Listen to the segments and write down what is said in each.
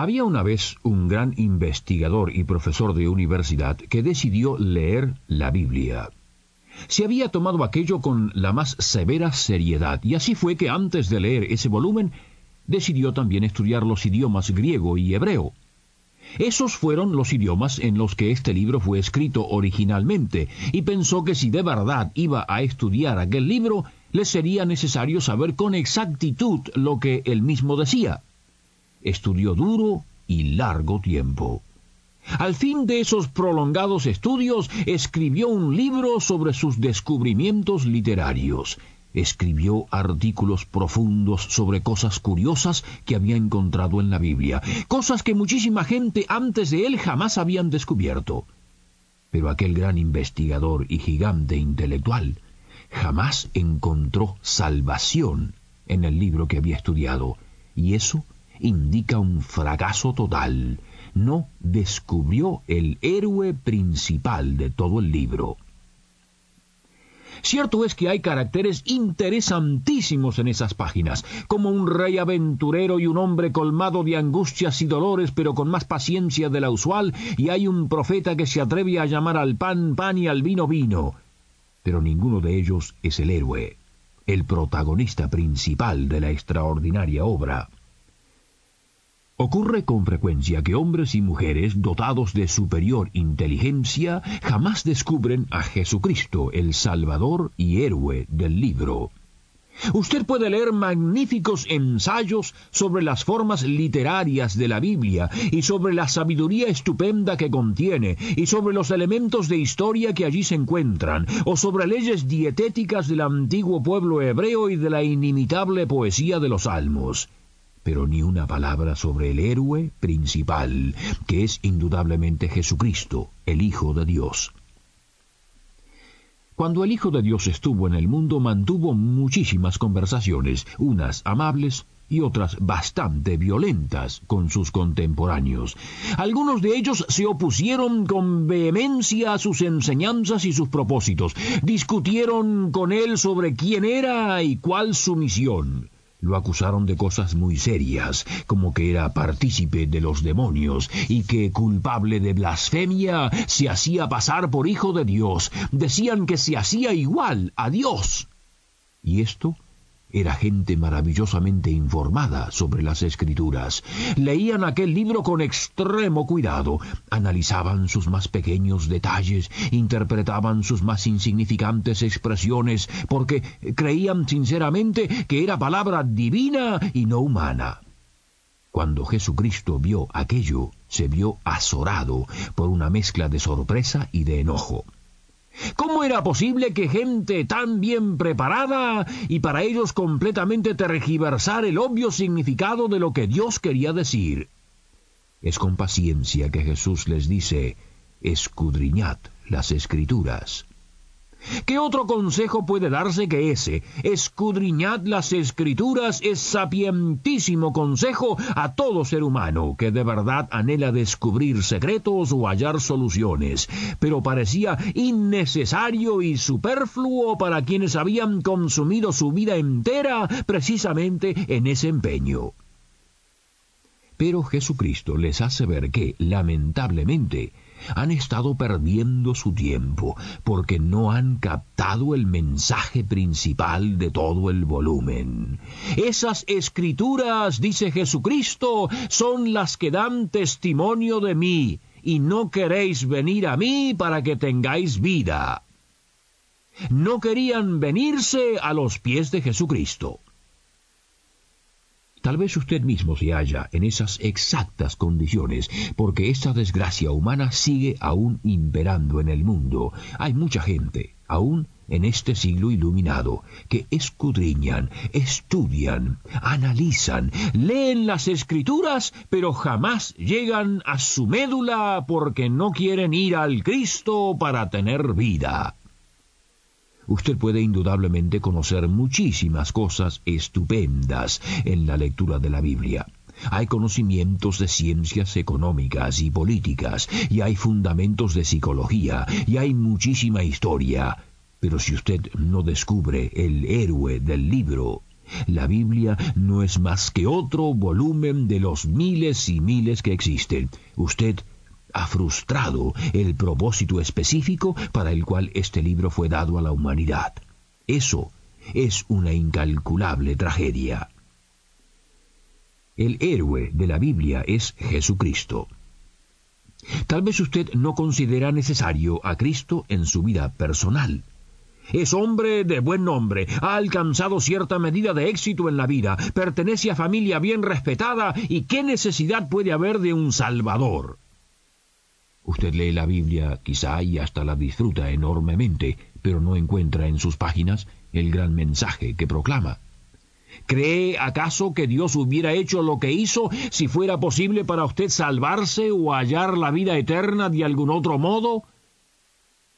Había una vez un gran investigador y profesor de universidad que decidió leer la Biblia. Se había tomado aquello con la más severa seriedad, y así fue que antes de leer ese volumen, decidió también estudiar los idiomas griego y hebreo. Esos fueron los idiomas en los que este libro fue escrito originalmente, y pensó que si de verdad iba a estudiar aquel libro, le sería necesario saber con exactitud lo que él mismo decía estudió duro y largo tiempo. Al fin de esos prolongados estudios, escribió un libro sobre sus descubrimientos literarios. Escribió artículos profundos sobre cosas curiosas que había encontrado en la Biblia, cosas que muchísima gente antes de él jamás habían descubierto. Pero aquel gran investigador y gigante intelectual jamás encontró salvación en el libro que había estudiado, y eso indica un fracaso total. No descubrió el héroe principal de todo el libro. Cierto es que hay caracteres interesantísimos en esas páginas, como un rey aventurero y un hombre colmado de angustias y dolores, pero con más paciencia de la usual, y hay un profeta que se atreve a llamar al pan pan y al vino vino. Pero ninguno de ellos es el héroe, el protagonista principal de la extraordinaria obra. Ocurre con frecuencia que hombres y mujeres dotados de superior inteligencia jamás descubren a Jesucristo, el Salvador y héroe del libro. Usted puede leer magníficos ensayos sobre las formas literarias de la Biblia y sobre la sabiduría estupenda que contiene y sobre los elementos de historia que allí se encuentran o sobre leyes dietéticas del antiguo pueblo hebreo y de la inimitable poesía de los salmos pero ni una palabra sobre el héroe principal, que es indudablemente Jesucristo, el Hijo de Dios. Cuando el Hijo de Dios estuvo en el mundo mantuvo muchísimas conversaciones, unas amables y otras bastante violentas con sus contemporáneos. Algunos de ellos se opusieron con vehemencia a sus enseñanzas y sus propósitos, discutieron con él sobre quién era y cuál su misión. Lo acusaron de cosas muy serias, como que era partícipe de los demonios y que, culpable de blasfemia, se hacía pasar por hijo de Dios. Decían que se hacía igual a Dios. Y esto era gente maravillosamente informada sobre las escrituras. Leían aquel libro con extremo cuidado, analizaban sus más pequeños detalles, interpretaban sus más insignificantes expresiones, porque creían sinceramente que era palabra divina y no humana. Cuando Jesucristo vio aquello, se vio azorado por una mezcla de sorpresa y de enojo. ¿Cómo era posible que gente tan bien preparada y para ellos completamente tergiversar el obvio significado de lo que Dios quería decir? Es con paciencia que Jesús les dice, escudriñad las escrituras. ¿Qué otro consejo puede darse que ese? Escudriñad las escrituras es sapientísimo consejo a todo ser humano que de verdad anhela descubrir secretos o hallar soluciones, pero parecía innecesario y superfluo para quienes habían consumido su vida entera precisamente en ese empeño. Pero Jesucristo les hace ver que, lamentablemente, han estado perdiendo su tiempo porque no han captado el mensaje principal de todo el volumen. Esas escrituras, dice Jesucristo, son las que dan testimonio de mí, y no queréis venir a mí para que tengáis vida. No querían venirse a los pies de Jesucristo. Tal vez usted mismo se halla en esas exactas condiciones, porque esta desgracia humana sigue aún imperando en el mundo. Hay mucha gente, aún en este siglo iluminado, que escudriñan, estudian, analizan, leen las escrituras, pero jamás llegan a su médula porque no quieren ir al Cristo para tener vida. Usted puede indudablemente conocer muchísimas cosas estupendas en la lectura de la Biblia. Hay conocimientos de ciencias económicas y políticas, y hay fundamentos de psicología, y hay muchísima historia. Pero si usted no descubre el héroe del libro, la Biblia no es más que otro volumen de los miles y miles que existen. Usted ha frustrado el propósito específico para el cual este libro fue dado a la humanidad. Eso es una incalculable tragedia. El héroe de la Biblia es Jesucristo. Tal vez usted no considera necesario a Cristo en su vida personal. Es hombre de buen nombre, ha alcanzado cierta medida de éxito en la vida, pertenece a familia bien respetada y qué necesidad puede haber de un Salvador. Usted lee la Biblia quizá y hasta la disfruta enormemente, pero no encuentra en sus páginas el gran mensaje que proclama. ¿Cree acaso que Dios hubiera hecho lo que hizo si fuera posible para usted salvarse o hallar la vida eterna de algún otro modo?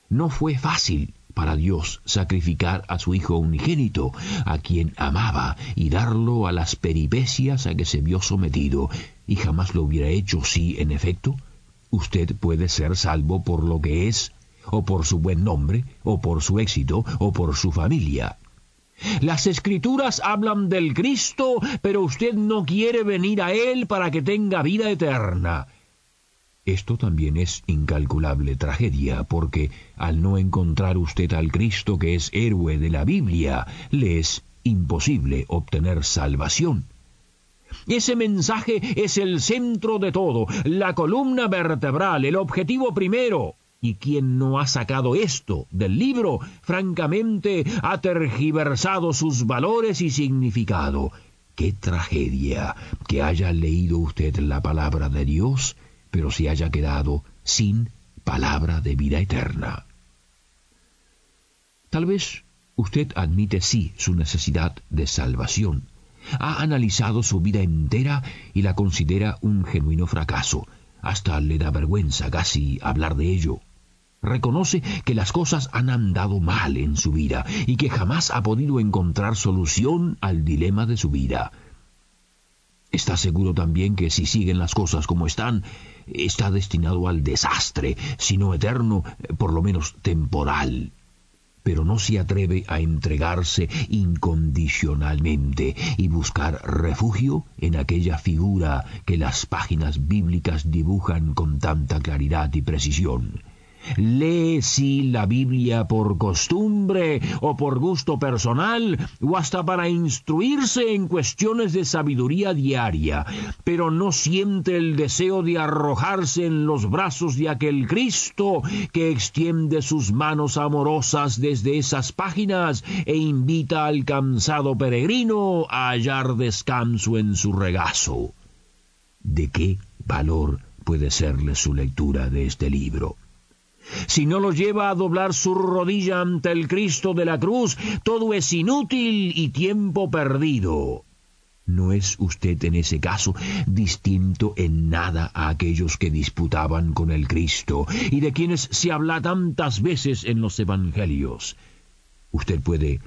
No fue fácil para Dios sacrificar a su Hijo unigénito, a quien amaba, y darlo a las peripecias a que se vio sometido, y jamás lo hubiera hecho si, en efecto, usted puede ser salvo por lo que es, o por su buen nombre, o por su éxito, o por su familia. Las escrituras hablan del Cristo, pero usted no quiere venir a Él para que tenga vida eterna. Esto también es incalculable tragedia, porque al no encontrar usted al Cristo que es héroe de la Biblia, le es imposible obtener salvación. Ese mensaje es el centro de todo, la columna vertebral, el objetivo primero. Y quien no ha sacado esto del libro, francamente, ha tergiversado sus valores y significado. ¡Qué tragedia que haya leído usted la palabra de Dios, pero se haya quedado sin palabra de vida eterna! Tal vez usted admite sí su necesidad de salvación. Ha analizado su vida entera y la considera un genuino fracaso. Hasta le da vergüenza casi hablar de ello. Reconoce que las cosas han andado mal en su vida y que jamás ha podido encontrar solución al dilema de su vida. Está seguro también que si siguen las cosas como están, está destinado al desastre, si no eterno, por lo menos temporal. Pero no se atreve a entregarse incondicionalmente y buscar refugio en aquella figura que las páginas bíblicas dibujan con tanta claridad y precisión. Lee si la Biblia por costumbre o por gusto personal o hasta para instruirse en cuestiones de sabiduría diaria, pero no siente el deseo de arrojarse en los brazos de aquel Cristo que extiende sus manos amorosas desde esas páginas e invita al cansado peregrino a hallar descanso en su regazo. ¿De qué valor puede serle su lectura de este libro? Si no lo lleva a doblar su rodilla ante el Cristo de la cruz, todo es inútil y tiempo perdido. ¿No es usted en ese caso distinto en nada a aquellos que disputaban con el Cristo y de quienes se habla tantas veces en los Evangelios? Usted puede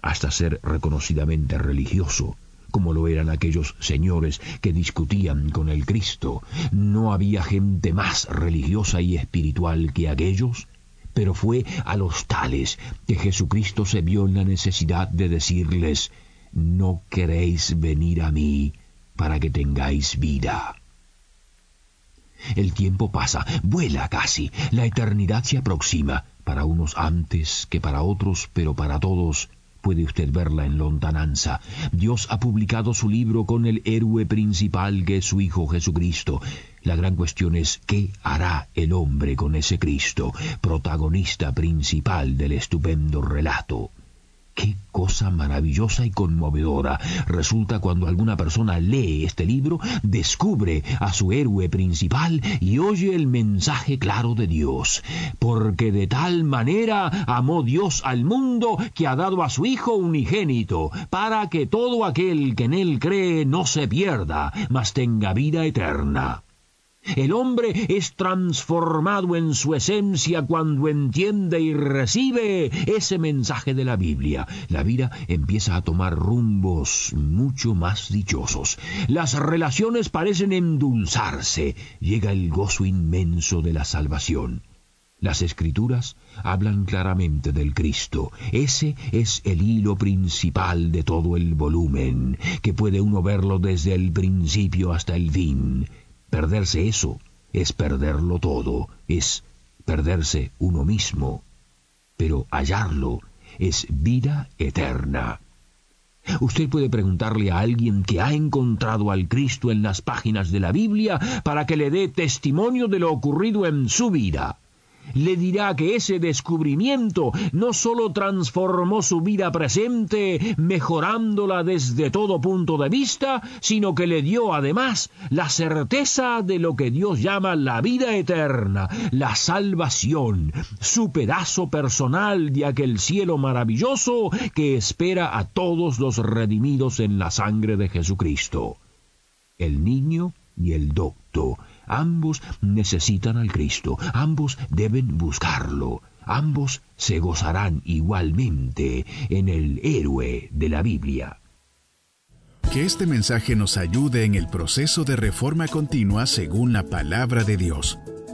hasta ser reconocidamente religioso, como lo eran aquellos señores que discutían con el Cristo. No había gente más religiosa y espiritual que aquellos, pero fue a los tales que Jesucristo se vio en la necesidad de decirles, no queréis venir a mí para que tengáis vida. El tiempo pasa, vuela casi, la eternidad se aproxima, para unos antes que para otros, pero para todos Puede usted verla en lontananza. Dios ha publicado su libro con el héroe principal que es su Hijo Jesucristo. La gran cuestión es ¿qué hará el hombre con ese Cristo, protagonista principal del estupendo relato? Qué cosa maravillosa y conmovedora resulta cuando alguna persona lee este libro, descubre a su héroe principal y oye el mensaje claro de Dios. Porque de tal manera amó Dios al mundo que ha dado a su Hijo unigénito, para que todo aquel que en él cree no se pierda, mas tenga vida eterna. El hombre es transformado en su esencia cuando entiende y recibe ese mensaje de la Biblia. La vida empieza a tomar rumbos mucho más dichosos. Las relaciones parecen endulzarse. Llega el gozo inmenso de la salvación. Las escrituras hablan claramente del Cristo. Ese es el hilo principal de todo el volumen, que puede uno verlo desde el principio hasta el fin. Perderse eso es perderlo todo, es perderse uno mismo, pero hallarlo es vida eterna. Usted puede preguntarle a alguien que ha encontrado al Cristo en las páginas de la Biblia para que le dé testimonio de lo ocurrido en su vida le dirá que ese descubrimiento no sólo transformó su vida presente, mejorándola desde todo punto de vista, sino que le dio además la certeza de lo que Dios llama la vida eterna, la salvación, su pedazo personal de aquel cielo maravilloso que espera a todos los redimidos en la sangre de Jesucristo. El niño y el docto Ambos necesitan al Cristo, ambos deben buscarlo, ambos se gozarán igualmente en el héroe de la Biblia. Que este mensaje nos ayude en el proceso de reforma continua según la palabra de Dios.